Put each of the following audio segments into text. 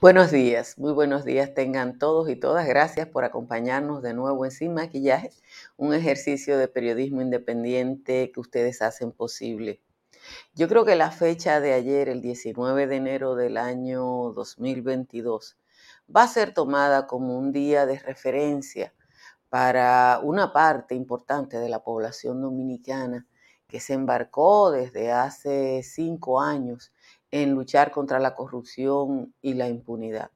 Buenos días, muy buenos días tengan todos y todas. Gracias por acompañarnos de nuevo en Sin Maquillaje, un ejercicio de periodismo independiente que ustedes hacen posible. Yo creo que la fecha de ayer, el 19 de enero del año 2022, va a ser tomada como un día de referencia para una parte importante de la población dominicana que se embarcó desde hace cinco años en luchar contra la corrupción y la impunidad.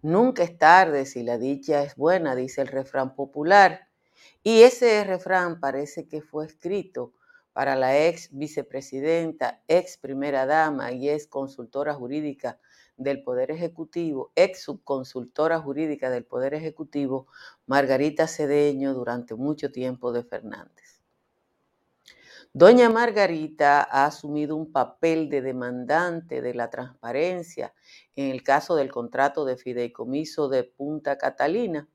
Nunca es tarde si la dicha es buena, dice el refrán popular. Y ese refrán parece que fue escrito para la ex vicepresidenta, ex primera dama y ex consultora jurídica del Poder Ejecutivo, ex subconsultora jurídica del Poder Ejecutivo, Margarita Cedeño, durante mucho tiempo de Fernández. Doña Margarita ha asumido un papel de demandante de la transparencia en el caso del contrato de fideicomiso de Punta Catalina.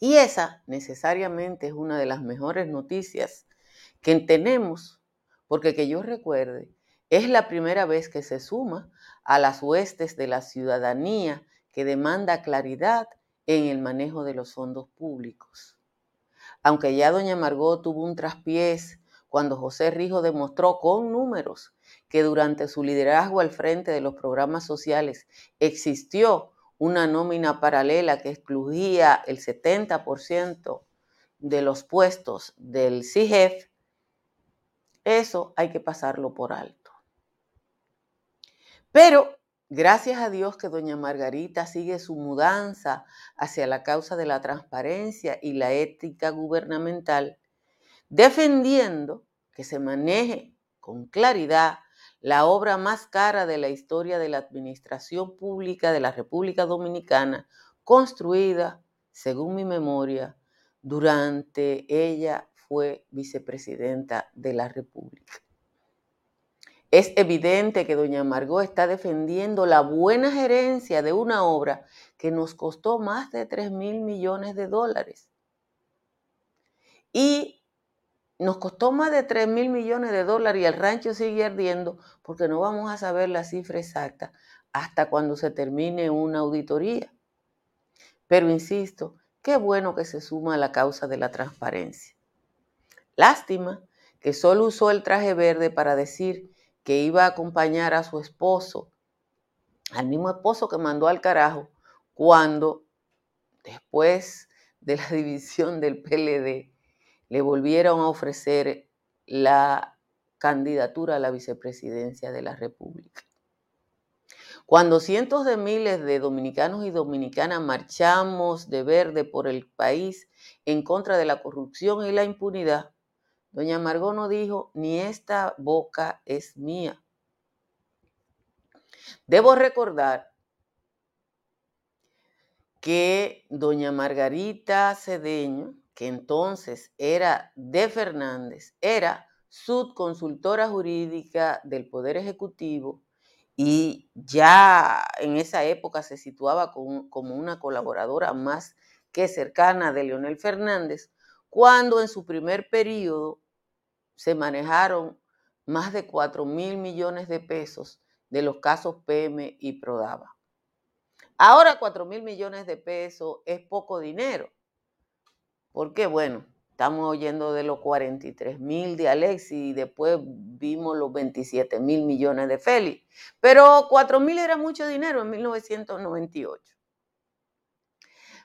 Y esa necesariamente es una de las mejores noticias que tenemos, porque que yo recuerde, es la primera vez que se suma a las huestes de la ciudadanía que demanda claridad en el manejo de los fondos públicos. Aunque ya doña Margot tuvo un traspiés cuando José Rijo demostró con números que durante su liderazgo al frente de los programas sociales existió una nómina paralela que excluía el 70% de los puestos del CIGEF, eso hay que pasarlo por alto. Pero gracias a Dios que doña Margarita sigue su mudanza hacia la causa de la transparencia y la ética gubernamental, defendiendo que se maneje con claridad la obra más cara de la historia de la administración pública de la República Dominicana, construida, según mi memoria, durante ella fue vicepresidenta de la República. Es evidente que doña Margot está defendiendo la buena gerencia de una obra que nos costó más de 3 mil millones de dólares. Y nos costó más de 3 mil millones de dólares y el rancho sigue ardiendo porque no vamos a saber la cifra exacta hasta cuando se termine una auditoría. Pero insisto, qué bueno que se suma a la causa de la transparencia. Lástima que solo usó el traje verde para decir que iba a acompañar a su esposo, al mismo esposo que mandó al carajo, cuando después de la división del PLD le volvieron a ofrecer la candidatura a la vicepresidencia de la República. Cuando cientos de miles de dominicanos y dominicanas marchamos de verde por el país en contra de la corrupción y la impunidad, doña Margot no dijo, ni esta boca es mía. Debo recordar que doña Margarita Cedeño, que entonces era de Fernández, era subconsultora jurídica del Poder Ejecutivo y ya en esa época se situaba como, una colaboradora más que cercana de Leonel Fernández, cuando en su primer periodo se manejaron más de 4 mil millones de pesos de los casos PM y Prodava. Ahora 4 mil millones de pesos es poco dinero, porque bueno, estamos oyendo de los 43 mil de Alexis y después vimos los 27 mil millones de Félix. Pero 4 mil era mucho dinero en 1998.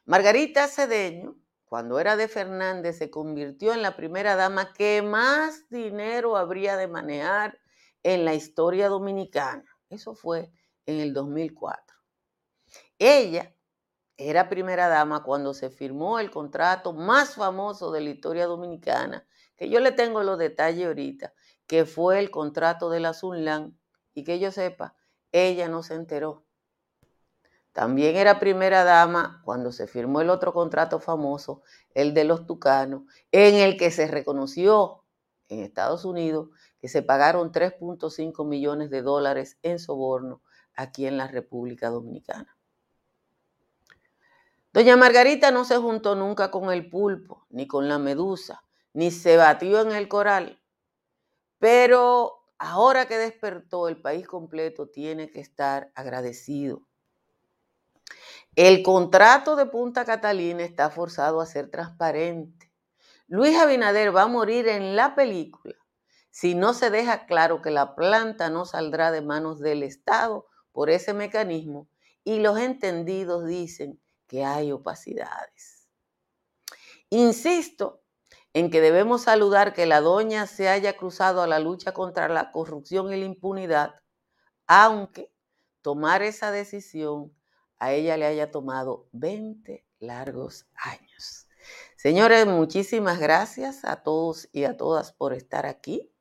Margarita Cedeño, cuando era de Fernández, se convirtió en la primera dama que más dinero habría de manejar en la historia dominicana. Eso fue en el 2004. Ella era primera dama cuando se firmó el contrato más famoso de la historia dominicana, que yo le tengo los detalles ahorita, que fue el contrato de la Sunlan, y que yo sepa, ella no se enteró. También era primera dama cuando se firmó el otro contrato famoso, el de los Tucanos, en el que se reconoció en Estados Unidos que se pagaron 3.5 millones de dólares en soborno aquí en la República Dominicana. Doña Margarita no se juntó nunca con el pulpo, ni con la medusa, ni se batió en el coral. Pero ahora que despertó, el país completo tiene que estar agradecido. El contrato de Punta Catalina está forzado a ser transparente. Luis Abinader va a morir en la película si no se deja claro que la planta no saldrá de manos del Estado por ese mecanismo y los entendidos dicen que hay opacidades. Insisto en que debemos saludar que la doña se haya cruzado a la lucha contra la corrupción y la impunidad, aunque tomar esa decisión a ella le haya tomado 20 largos años. Señores, muchísimas gracias a todos y a todas por estar aquí.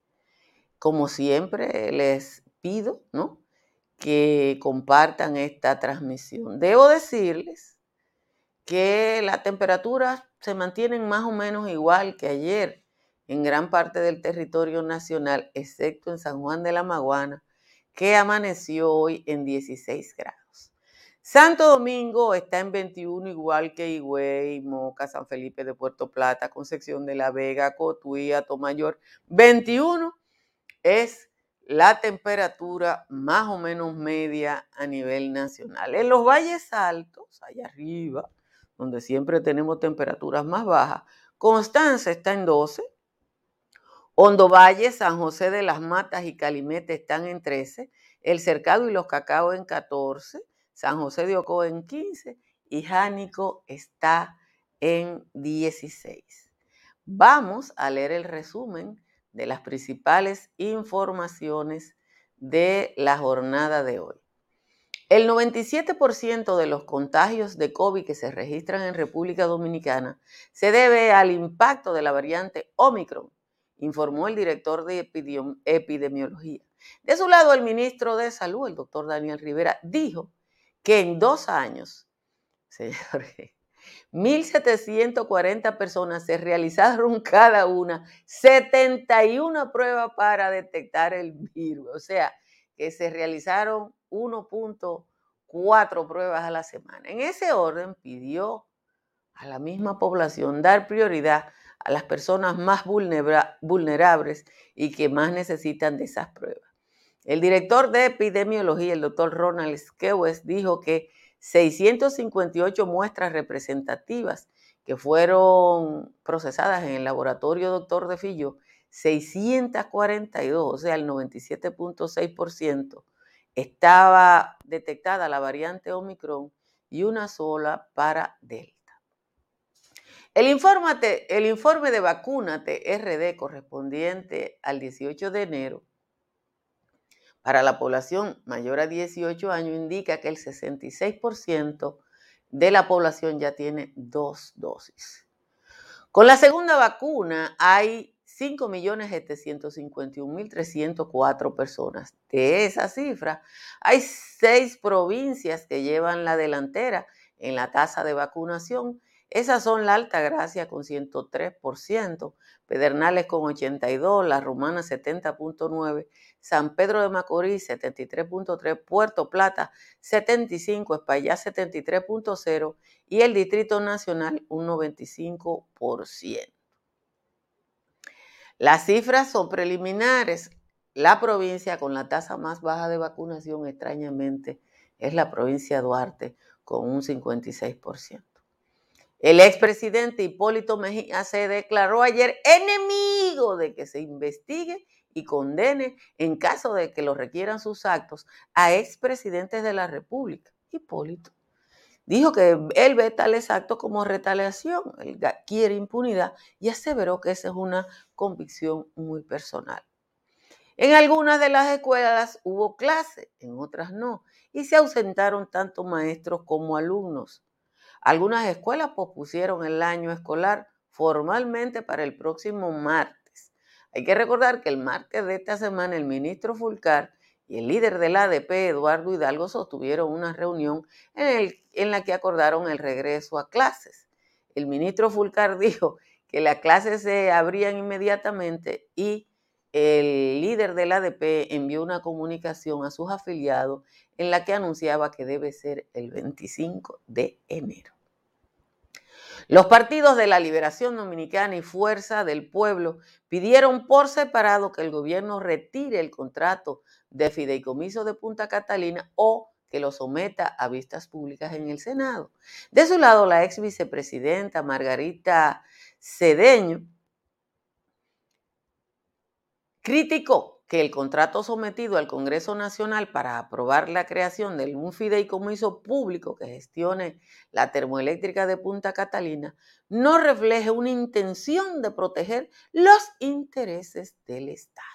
Como siempre, les pido, ¿no? que compartan esta transmisión. Debo decirles que las temperaturas se mantienen más o menos igual que ayer en gran parte del territorio nacional, excepto en San Juan de la Maguana, que amaneció hoy en 16 grados. Santo Domingo está en 21, igual que Higüey, Moca, San Felipe de Puerto Plata, Concepción de la Vega, Cotuí, Tomayor, 21 es la temperatura más o menos media a nivel nacional. En los valles altos, allá arriba, donde siempre tenemos temperaturas más bajas, Constanza está en 12, Hondo Valle, San José de las Matas y Calimete están en 13, El Cercado y los Cacao en 14, San José de Ocoa en 15 y Jánico está en 16. Vamos a leer el resumen de las principales informaciones de la jornada de hoy. El 97% de los contagios de COVID que se registran en República Dominicana se debe al impacto de la variante Omicron, informó el director de epidemiología. De su lado, el ministro de Salud, el doctor Daniel Rivera, dijo que en dos años, señor, 1.740 personas se realizaron cada una 71 pruebas para detectar el virus. O sea, que se realizaron 1.4 pruebas a la semana. En ese orden pidió a la misma población dar prioridad a las personas más vulnerables y que más necesitan de esas pruebas. El director de epidemiología, el doctor Ronald Skewes, dijo que 658 muestras representativas que fueron procesadas en el laboratorio Doctor de Fillo, 642, o sea, el 97.6%, estaba detectada la variante Omicron y una sola para Delta. El, el informe de Vacúnate RD correspondiente al 18 de enero para la población mayor a 18 años indica que el 66% de la población ya tiene dos dosis. Con la segunda vacuna hay 5.751.304 personas. De esa cifra, hay seis provincias que llevan la delantera en la tasa de vacunación. Esas son la Alta Gracia con 103%, Pedernales con 82%, La Romana 70.9%, San Pedro de Macorís 73.3, Puerto Plata 75, Espaillá 73.0 y el Distrito Nacional un 95%. Las cifras son preliminares. La provincia con la tasa más baja de vacunación, extrañamente, es la provincia de Duarte con un 56%. El expresidente Hipólito Mejía se declaró ayer enemigo de que se investigue y condene, en caso de que lo requieran sus actos, a expresidentes de la República. Hipólito dijo que él ve tales actos como retaliación, él quiere impunidad y aseveró que esa es una convicción muy personal. En algunas de las escuelas hubo clase, en otras no, y se ausentaron tanto maestros como alumnos. Algunas escuelas pospusieron el año escolar formalmente para el próximo martes hay que recordar que el martes de esta semana el ministro Fulcar y el líder del ADP, Eduardo Hidalgo, sostuvieron una reunión en, la que acordaron el regreso a clases. El ministro Fulcar dijo que las clases se abrían inmediatamente y el líder del ADP envió una comunicación a sus afiliados en la que anunciaba que debe ser el 25 de enero. Los partidos de la Liberación Dominicana y Fuerza del Pueblo pidieron por separado que el gobierno retire el contrato de fideicomiso de Punta Catalina o que lo someta a vistas públicas en el Senado. De su lado, la ex vicepresidenta Margarita Cedeño criticó que el contrato sometido al Congreso Nacional para aprobar la creación de un fideicomiso público que gestione la termoeléctrica de Punta Catalina no refleje una intención de proteger los intereses del Estado.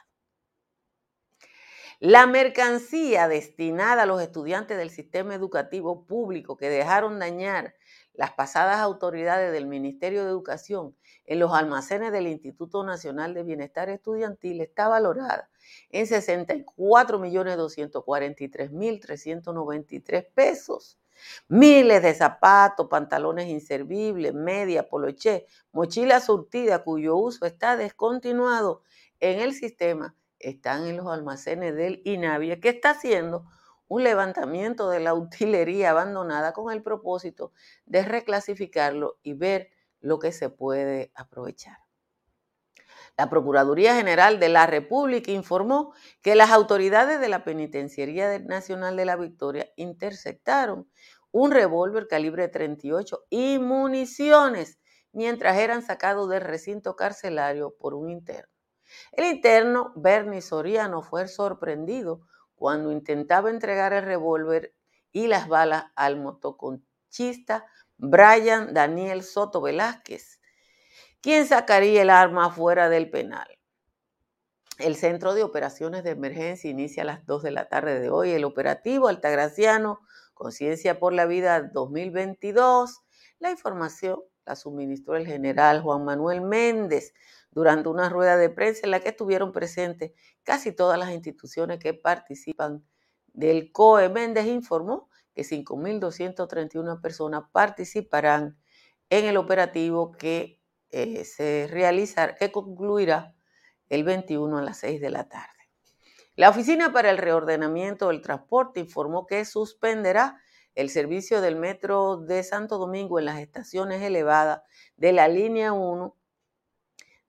La mercancía destinada a los estudiantes del sistema educativo público que dejaron dañar las pasadas autoridades del Ministerio de Educación en los almacenes del Instituto Nacional de Bienestar Estudiantil está valorada en 64.243.393 pesos. Miles de zapatos, pantalones inservibles, media, poloché, mochila surtida cuyo uso está descontinuado en el sistema están en los almacenes del INAVIA, que está haciendo un levantamiento de la utilería abandonada con el propósito de reclasificarlo y ver lo que se puede aprovechar. La Procuraduría General de la República informó que las autoridades de la Penitenciaría Nacional de la Victoria interceptaron un revólver calibre 38 y municiones mientras eran sacados del recinto carcelario por un interno. El interno Bernie Soriano fue sorprendido cuando intentaba entregar el revólver y las balas al motoconchista Brian Daniel Soto Velázquez, quien sacaría el arma fuera del penal. El Centro de Operaciones de Emergencia inicia a las 2 de la tarde de hoy el operativo Altagraciano Conciencia por la Vida 2022. La información la suministró el general Juan Manuel Méndez, durante una rueda de prensa en la que estuvieron presentes casi todas las instituciones que participan del COE. Méndez informó que 5.231 personas participarán en el operativo que eh, se realizará, que concluirá el 21 a las 6 de la tarde. La Oficina para el Reordenamiento del Transporte informó que suspenderá el servicio del metro de Santo Domingo en las estaciones elevadas de la línea 1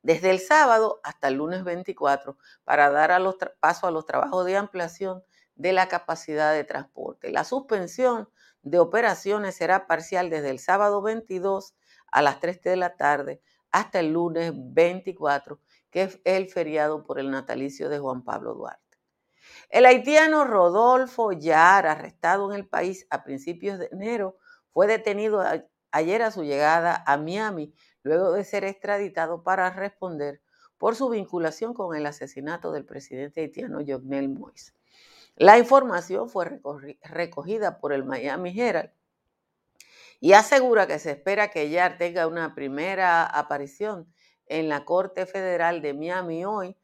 desde el sábado hasta el lunes 24 para dar paso a los trabajos de ampliación de la capacidad de transporte. La suspensión de operaciones será parcial desde el sábado 22 a las 3 de la tarde hasta el lunes 24, que es el feriado por el natalicio de Juan Pablo Duarte. El haitiano Rodolfo Yar, arrestado en el país a principios de enero, fue detenido ayer a su llegada a Miami luego de ser extraditado para responder por su vinculación con el asesinato del presidente haitiano Jovenel Moïse. La información fue recogida por el Miami Herald y asegura que se espera que Yar tenga una primera aparición en la Corte Federal de Miami hoy,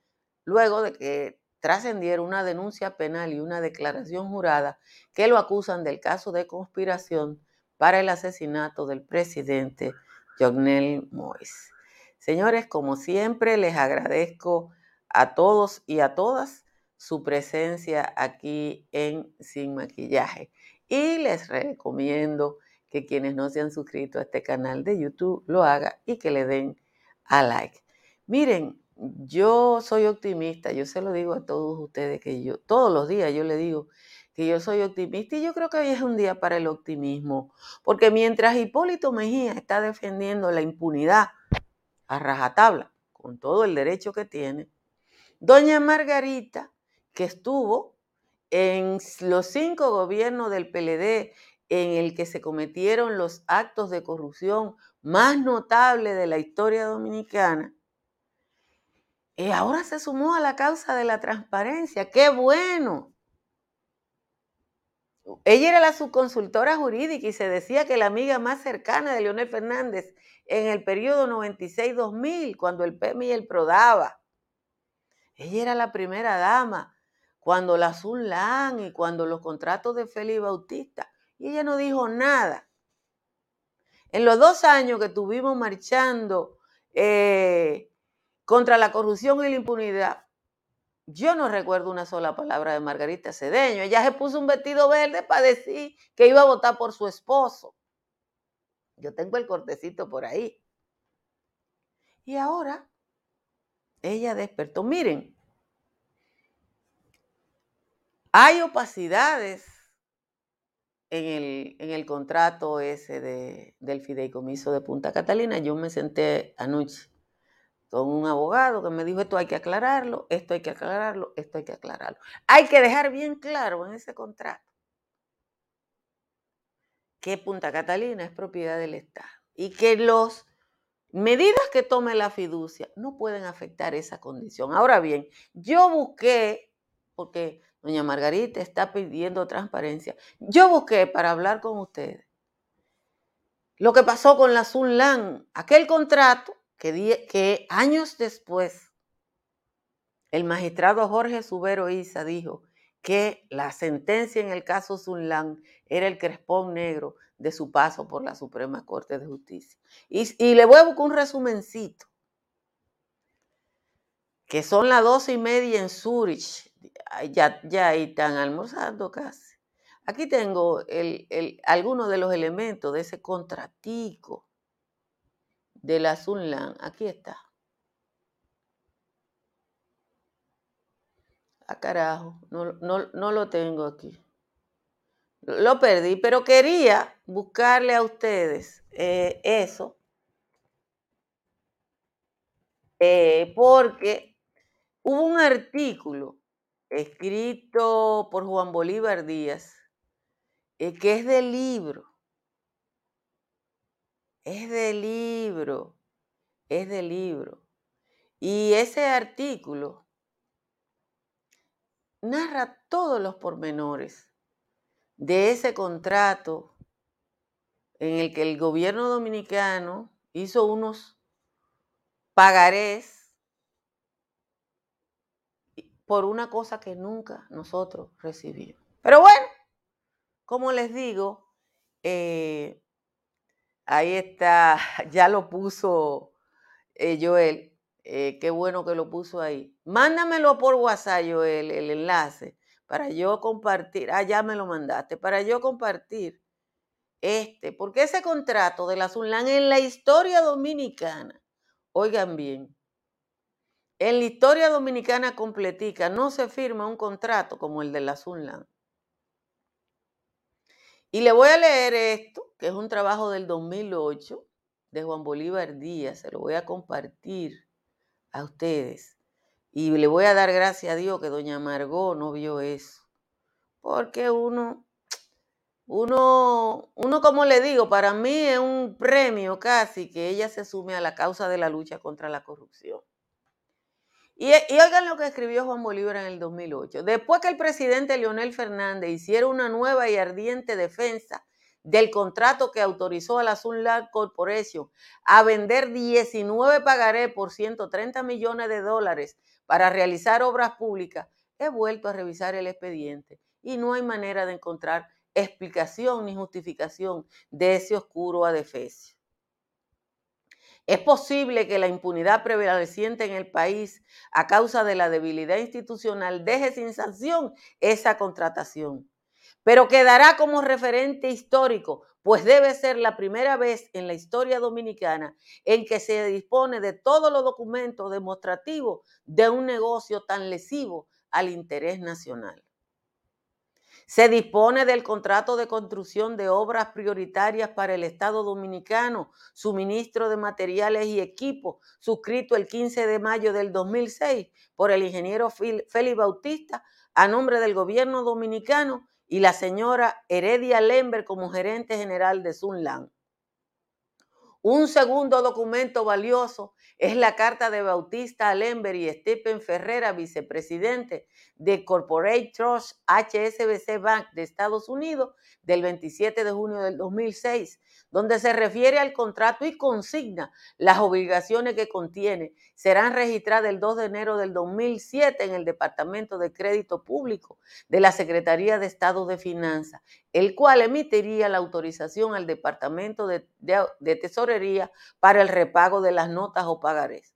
luego de que trascendiera una denuncia penal y una declaración jurada que lo acusan del caso de conspiración para el asesinato del presidente Jognel Mois. Señores, como siempre, les agradezco a todos y a todas su presencia aquí en Sin Maquillaje. Y les recomiendo que quienes no se han suscrito a este canal de YouTube lo hagan y que le den a like. Miren, yo soy optimista, yo se lo digo a todos ustedes que yo, todos los días yo le digo que yo soy optimista y yo creo que hoy es un día para el optimismo, porque mientras Hipólito Mejía está defendiendo la impunidad a rajatabla, con todo el derecho que tiene, doña Margarita, que estuvo en los cinco gobiernos del PLD en el que se cometieron los actos de corrupción más notables de la historia dominicana, y ahora se sumó a la causa de la transparencia. ¡Qué bueno! Ella era la subconsultora jurídica y se decía que la amiga más cercana de Leonel Fernández en el periodo 96-2000, cuando el PEMI y el PRODABA. Ella era la primera dama cuando la Zulán y cuando los contratos de Félix Bautista. Y ella no dijo nada. En los dos años que estuvimos marchando eh, contra la corrupción y la impunidad, yo no recuerdo una sola palabra de Margarita Cedeño. Ella se puso un vestido verde para decir que iba a votar por su esposo. Yo tengo el cortecito por ahí. Y ahora ella despertó. Miren, hay opacidades en el, en el contrato ese de, del fideicomiso de Punta Catalina. Yo me senté anoche con un abogado que me dijo esto hay que aclararlo, esto hay que aclararlo, esto hay que aclararlo. Hay que dejar bien claro en ese contrato que Punta Catalina es propiedad del Estado y que las medidas que tome la fiducia no pueden afectar esa condición. Ahora bien, yo busqué, porque doña Margarita está pidiendo transparencia, yo busqué para hablar con ustedes lo que pasó con la Sunlan, aquel contrato que, años después el magistrado Jorge Subero Isa dijo que la sentencia en el caso Sunlan era el crespón negro de su paso por la Suprema Corte de Justicia. Y, le voy a buscar un resumencito, que son las doce y media en Zurich, ya, ya ahí están almorzando casi. Aquí tengo algunos de los elementos de ese contratico de la Sunlan. Aquí está. Ah, carajo, no, no, lo tengo aquí. Lo perdí, pero quería buscarle a ustedes eh, eso. Eh, porque hubo un artículo escrito por Juan Bolívar Díaz, eh, que es del libro es del libro, es del libro. Y ese artículo narra todos los pormenores de ese contrato en el que el gobierno dominicano hizo unos pagarés por una cosa que nunca nosotros recibimos. Pero bueno, como les digo, eh, Ahí está, ya lo puso eh, Joel. Eh, qué bueno que lo puso ahí. Mándamelo por WhatsApp, Joel, el enlace, para yo compartir. Ah, ya me lo mandaste, para yo compartir este, porque ese contrato de la Sunlan en la historia dominicana, oigan bien, en la historia dominicana completica no se firma un contrato como el de la Sunlan. Y le voy a leer esto, que es un trabajo del 2008 de Juan Bolívar Díaz, se lo voy a compartir a ustedes. Y le voy a dar gracias a Dios que doña Margot no vio eso. Porque uno, uno, uno, como le digo, para mí es un premio casi que ella se sume a la causa de la lucha contra la corrupción. Y, oigan lo que escribió Juan Bolívar en el 2008. Después que el presidente Leonel Fernández hiciera una nueva y ardiente defensa del contrato que autorizó a la Sunland Corporation a vender 19 pagaré por 130 millones de dólares para realizar obras públicas, he vuelto a revisar el expediente y no hay manera de encontrar explicación ni justificación de ese oscuro adefesio. Es posible que la impunidad prevaleciente en el país a causa de la debilidad institucional deje sin sanción esa contratación, pero quedará como referente histórico, pues debe ser la primera vez en la historia dominicana en que se dispone de todos los documentos demostrativos de un negocio tan lesivo al interés nacional. Se dispone del contrato de construcción de obras prioritarias para el Estado Dominicano, suministro de materiales y equipos, suscrito el 15 de mayo del 2006 por el ingeniero Félix Bautista a nombre del gobierno dominicano y la señora Heredia Lember como gerente general de Sunland. Un segundo documento valioso es la carta de Bautista Alember y Stephen Ferrera, vicepresidente de Corporate Trust HSBC Bank de Estados Unidos, del 27 de junio del 2006, donde se refiere al contrato y consigna las obligaciones que contiene, serán registradas el 2 de enero del 2007 en el Departamento de Crédito Público de la Secretaría de Estado de Finanzas, el cual emitiría la autorización al Departamento de, Tesorería para el repago de las notas o pagarés.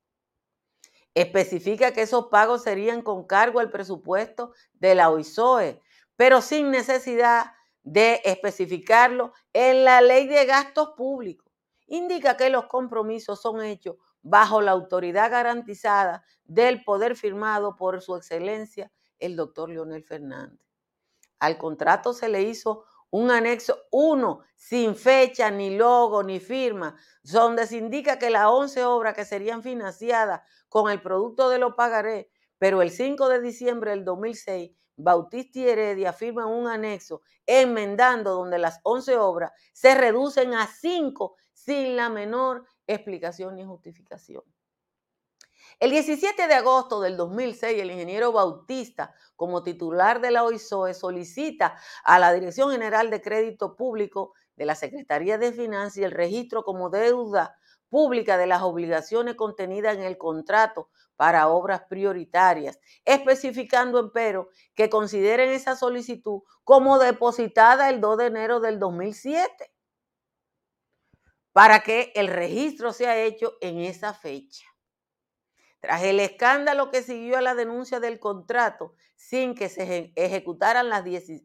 Especifica que esos pagos serían con cargo al presupuesto de la OISOE, pero sin necesidad de especificarlo en la ley de gastos públicos. Indica que los compromisos son hechos bajo la autoridad garantizada del poder firmado por su excelencia, el doctor Leonel Fernández. Al contrato se le hizo un anexo 1 sin fecha, ni logo, ni firma, donde se indica que las 11 obras que serían financiadas con el producto de lo pagaré, pero el 5 de diciembre del 2006 Bautista y Heredia firman un anexo enmendando donde las 11 obras se reducen a 5 sin la menor explicación ni justificación. El 17 de agosto del 2006, el ingeniero Bautista, como titular de la OISOE, solicita a la Dirección General de Crédito Público de la Secretaría de Finanzas el registro como deuda pública de las obligaciones contenidas en el contrato para obras prioritarias, especificando, empero, que consideren esa solicitud como depositada el 2 de enero del 2007, para que el registro sea hecho en esa fecha. Tras el escándalo que siguió a la denuncia del contrato, sin que se ejecutaran las 10,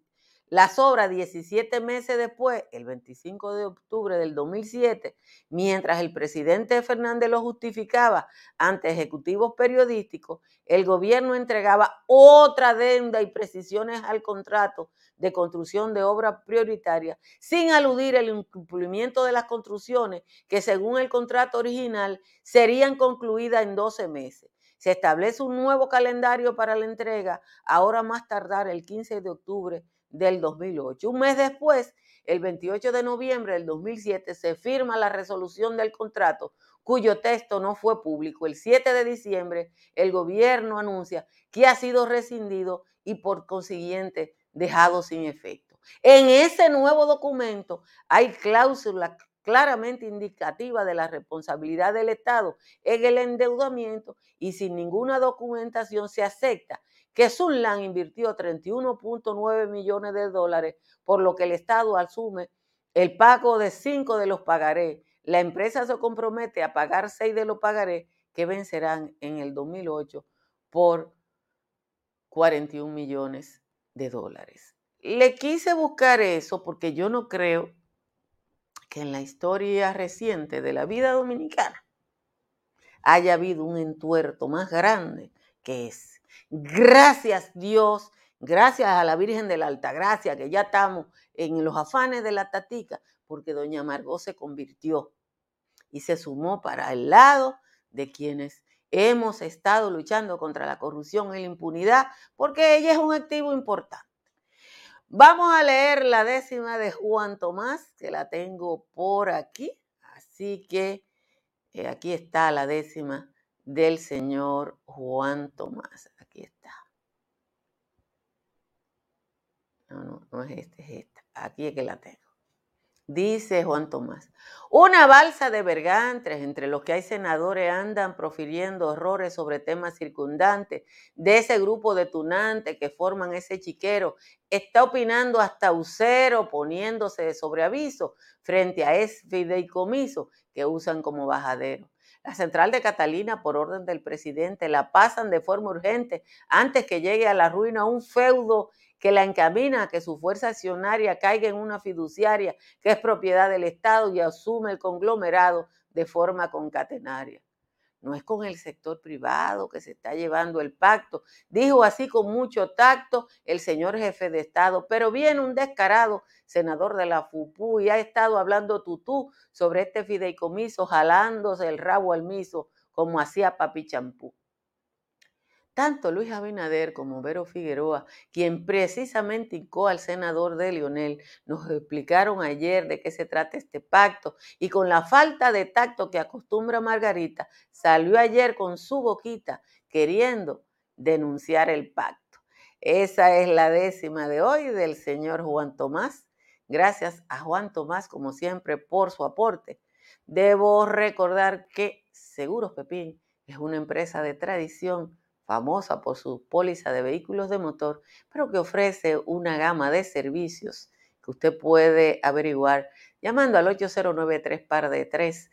las obras 17 meses después, el 25 de octubre del 2007, mientras el presidente Fernández lo justificaba ante ejecutivos periodísticos, el gobierno entregaba otra deuda y precisiones al contrato de construcción de obras prioritarias, sin aludir el incumplimiento de las construcciones que según el contrato original serían concluidas en 12 meses. Se establece un nuevo calendario para la entrega, ahora más tardar el 15 de octubre del 2008. Un mes después, el 28 de noviembre del 2007, se firma la resolución del contrato cuyo texto no fue público. El 7 de diciembre, el gobierno anuncia que ha sido rescindido y por consiguiente dejado sin efecto. En ese nuevo documento hay cláusulas claramente indicativas de la responsabilidad del Estado en el endeudamiento y sin ninguna documentación se acepta que Sunland invirtió 31.9 millones de dólares, por lo que el Estado asume el pago de cinco de los pagarés. La empresa se compromete a pagar seis de los pagarés que vencerán en el 2008 por 41 millones de dólares. Le quise buscar eso porque yo no creo que en la historia reciente de la vida dominicana haya habido un entuerto más grande que ese. Gracias Dios, gracias a la Virgen de la Altagracia, que ya estamos en los afanes de la tatica, porque doña Margot se convirtió y se sumó para el lado de quienes hemos estado luchando contra la corrupción y la impunidad, porque ella es un activo importante. Vamos a leer la décima de Juan Tomás, que la tengo por aquí. Así que eh, aquí está la décima del señor Juan Tomás. Aquí está. No, no, no es este, es esta. Aquí es que la tengo. Dice Juan Tomás, una balsa de bergantes entre los que hay senadores andan profiriendo horrores sobre temas circundantes de ese grupo de tunantes que forman ese chiquero, está opinando hasta usero poniéndose de sobreaviso frente a ese fideicomiso que usan como bajadero. La central de Catalina, por orden del presidente, la pasan de forma urgente antes que llegue a la ruina un feudo que la encamina a que su fuerza accionaria caiga en una fiduciaria que es propiedad del Estado y asume el conglomerado de forma concatenaria. No es con el sector privado que se está llevando el pacto, dijo así con mucho tacto el señor jefe de Estado, pero viene un descarado senador de la FUPU y ha estado hablando tutú sobre este fideicomiso, jalándose el rabo al miso como hacía Papi Champú. Tanto Luis Abinader como Vero Figueroa, quien precisamente incó al senador de Lionel, nos explicaron ayer de qué se trata este pacto y con la falta de tacto que acostumbra Margarita, salió ayer con su boquita queriendo denunciar el pacto. Esa es la décima de hoy del señor Juan Tomás, Gracias a Juan Tomás, como siempre, por su aporte. Debo recordar que Seguros Pepín es una empresa de tradición famosa por su póliza de vehículos de motor, pero que ofrece una gama de servicios que usted puede averiguar llamando al 809 par de 3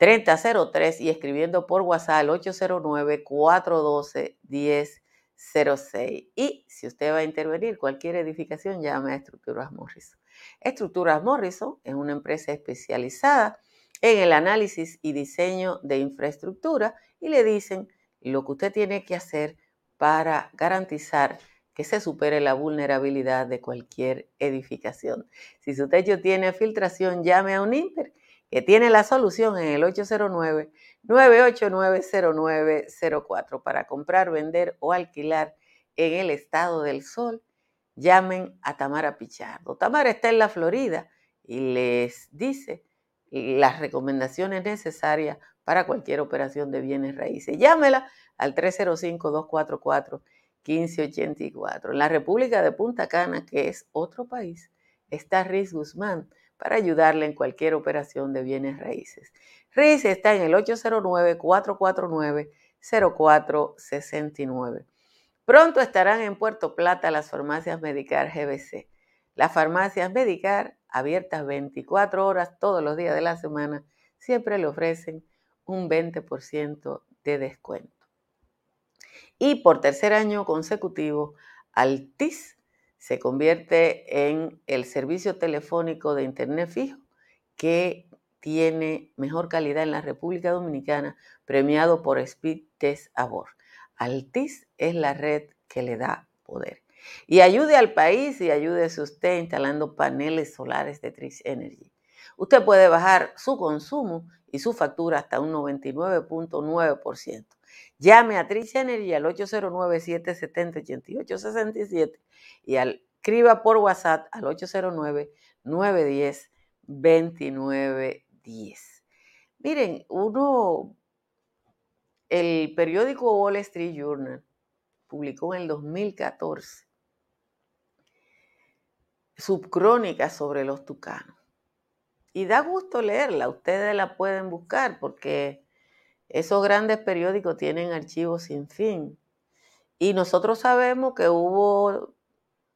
3003 y escribiendo por WhatsApp al 809-412-1006. Y si usted va a intervenir cualquier edificación, llame a Estructuras Morrison. Estructuras Morrison es una empresa especializada en el análisis y diseño de infraestructura y le dicen lo que usted tiene que hacer para garantizar que se supere la vulnerabilidad de cualquier edificación. Si su techo tiene filtración, llame a un IMPER que tiene la solución en el 809-989-0904 para comprar, vender o alquilar en el estado del sol. Llamen a Tamara Pichardo. Tamara está en la Florida y les dice las recomendaciones necesarias para cualquier operación de bienes raíces. Llámela al 305-244-1584. En la República de Punta Cana, que es otro país, está Riz Guzmán para ayudarle en cualquier operación de bienes raíces. Riz está en el 809-449-0469. Pronto estarán en Puerto Plata las farmacias Medicar GBC. Las farmacias Medicar, abiertas 24 horas todos los días de la semana, siempre le ofrecen un 20% de descuento. Y por tercer año consecutivo, Altis se convierte en el servicio telefónico de Internet fijo que tiene mejor calidad en la República Dominicana, premiado por Speed Test Award. Altis es la red que le da poder. Y ayude al país y ayude a usted instalando paneles solares de Trish Energy. Usted puede bajar su consumo y su factura hasta un 99.9%. Llame a Trish Energy al 809-770-8867 y al, escriba por WhatsApp al 809-910-2910. Miren, uno, el periódico Wall Street Journal publicó en el 2014 su crónica sobre los tucanos. Y da gusto leerla, ustedes la pueden buscar porque esos grandes periódicos tienen archivos sin fin. Y nosotros sabemos que hubo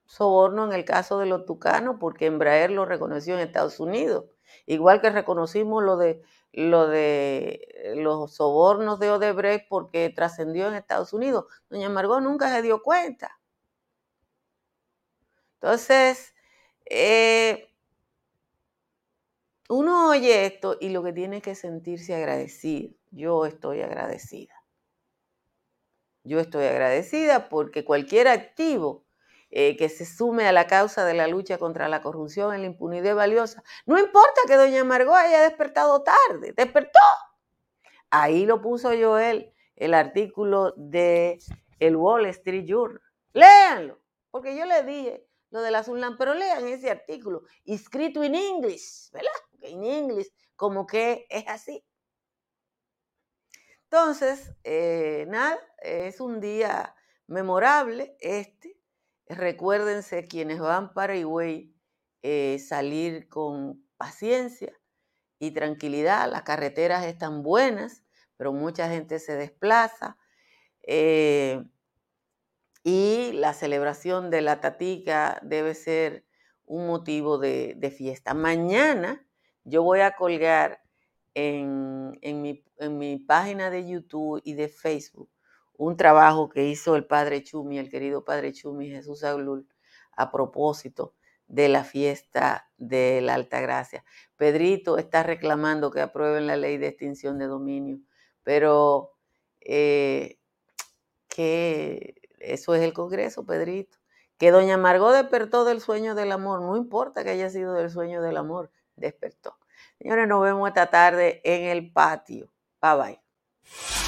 soborno en el caso de los tucanos porque Embraer lo reconoció en Estados Unidos. Igual que reconocimos lo de, lo de los sobornos de Odebrecht porque trascendió en Estados Unidos. Doña Margot nunca se dio cuenta. Entonces, eh, uno oye esto y lo que tiene que sentirse agradecido. Yo estoy agradecida. Yo estoy agradecida porque cualquier activo eh, que se sume a la causa de la lucha contra la corrupción y la impunidad valiosa, no importa que doña Margot haya despertado tarde, despertó. Ahí lo puso Joel, el artículo de el Wall Street Journal. Léanlo, porque yo le dije lo de la Sunlan, pero lean ese artículo, escrito en inglés, ¿verdad? En inglés, como que es así. Entonces, eh, nada, es un día memorable este. Recuérdense quienes van para Higüey, eh, salir con paciencia y tranquilidad. Las carreteras están buenas, pero mucha gente se desplaza. Eh, y la celebración de la tatica debe ser un motivo de, fiesta. Mañana yo voy a colgar en, mi, página de YouTube y de Facebook un trabajo que hizo el padre Chumi, el querido padre Chumi Jesús Aulul, a propósito de la fiesta de la Alta Gracia. Pedrito está reclamando que aprueben la ley de extinción de dominio, pero eh, que eso es el Congreso, Pedrito. Que doña Margot despertó del sueño del amor, no importa que haya sido del sueño del amor, despertó. Señores, nos vemos esta tarde en el patio. Bye bye.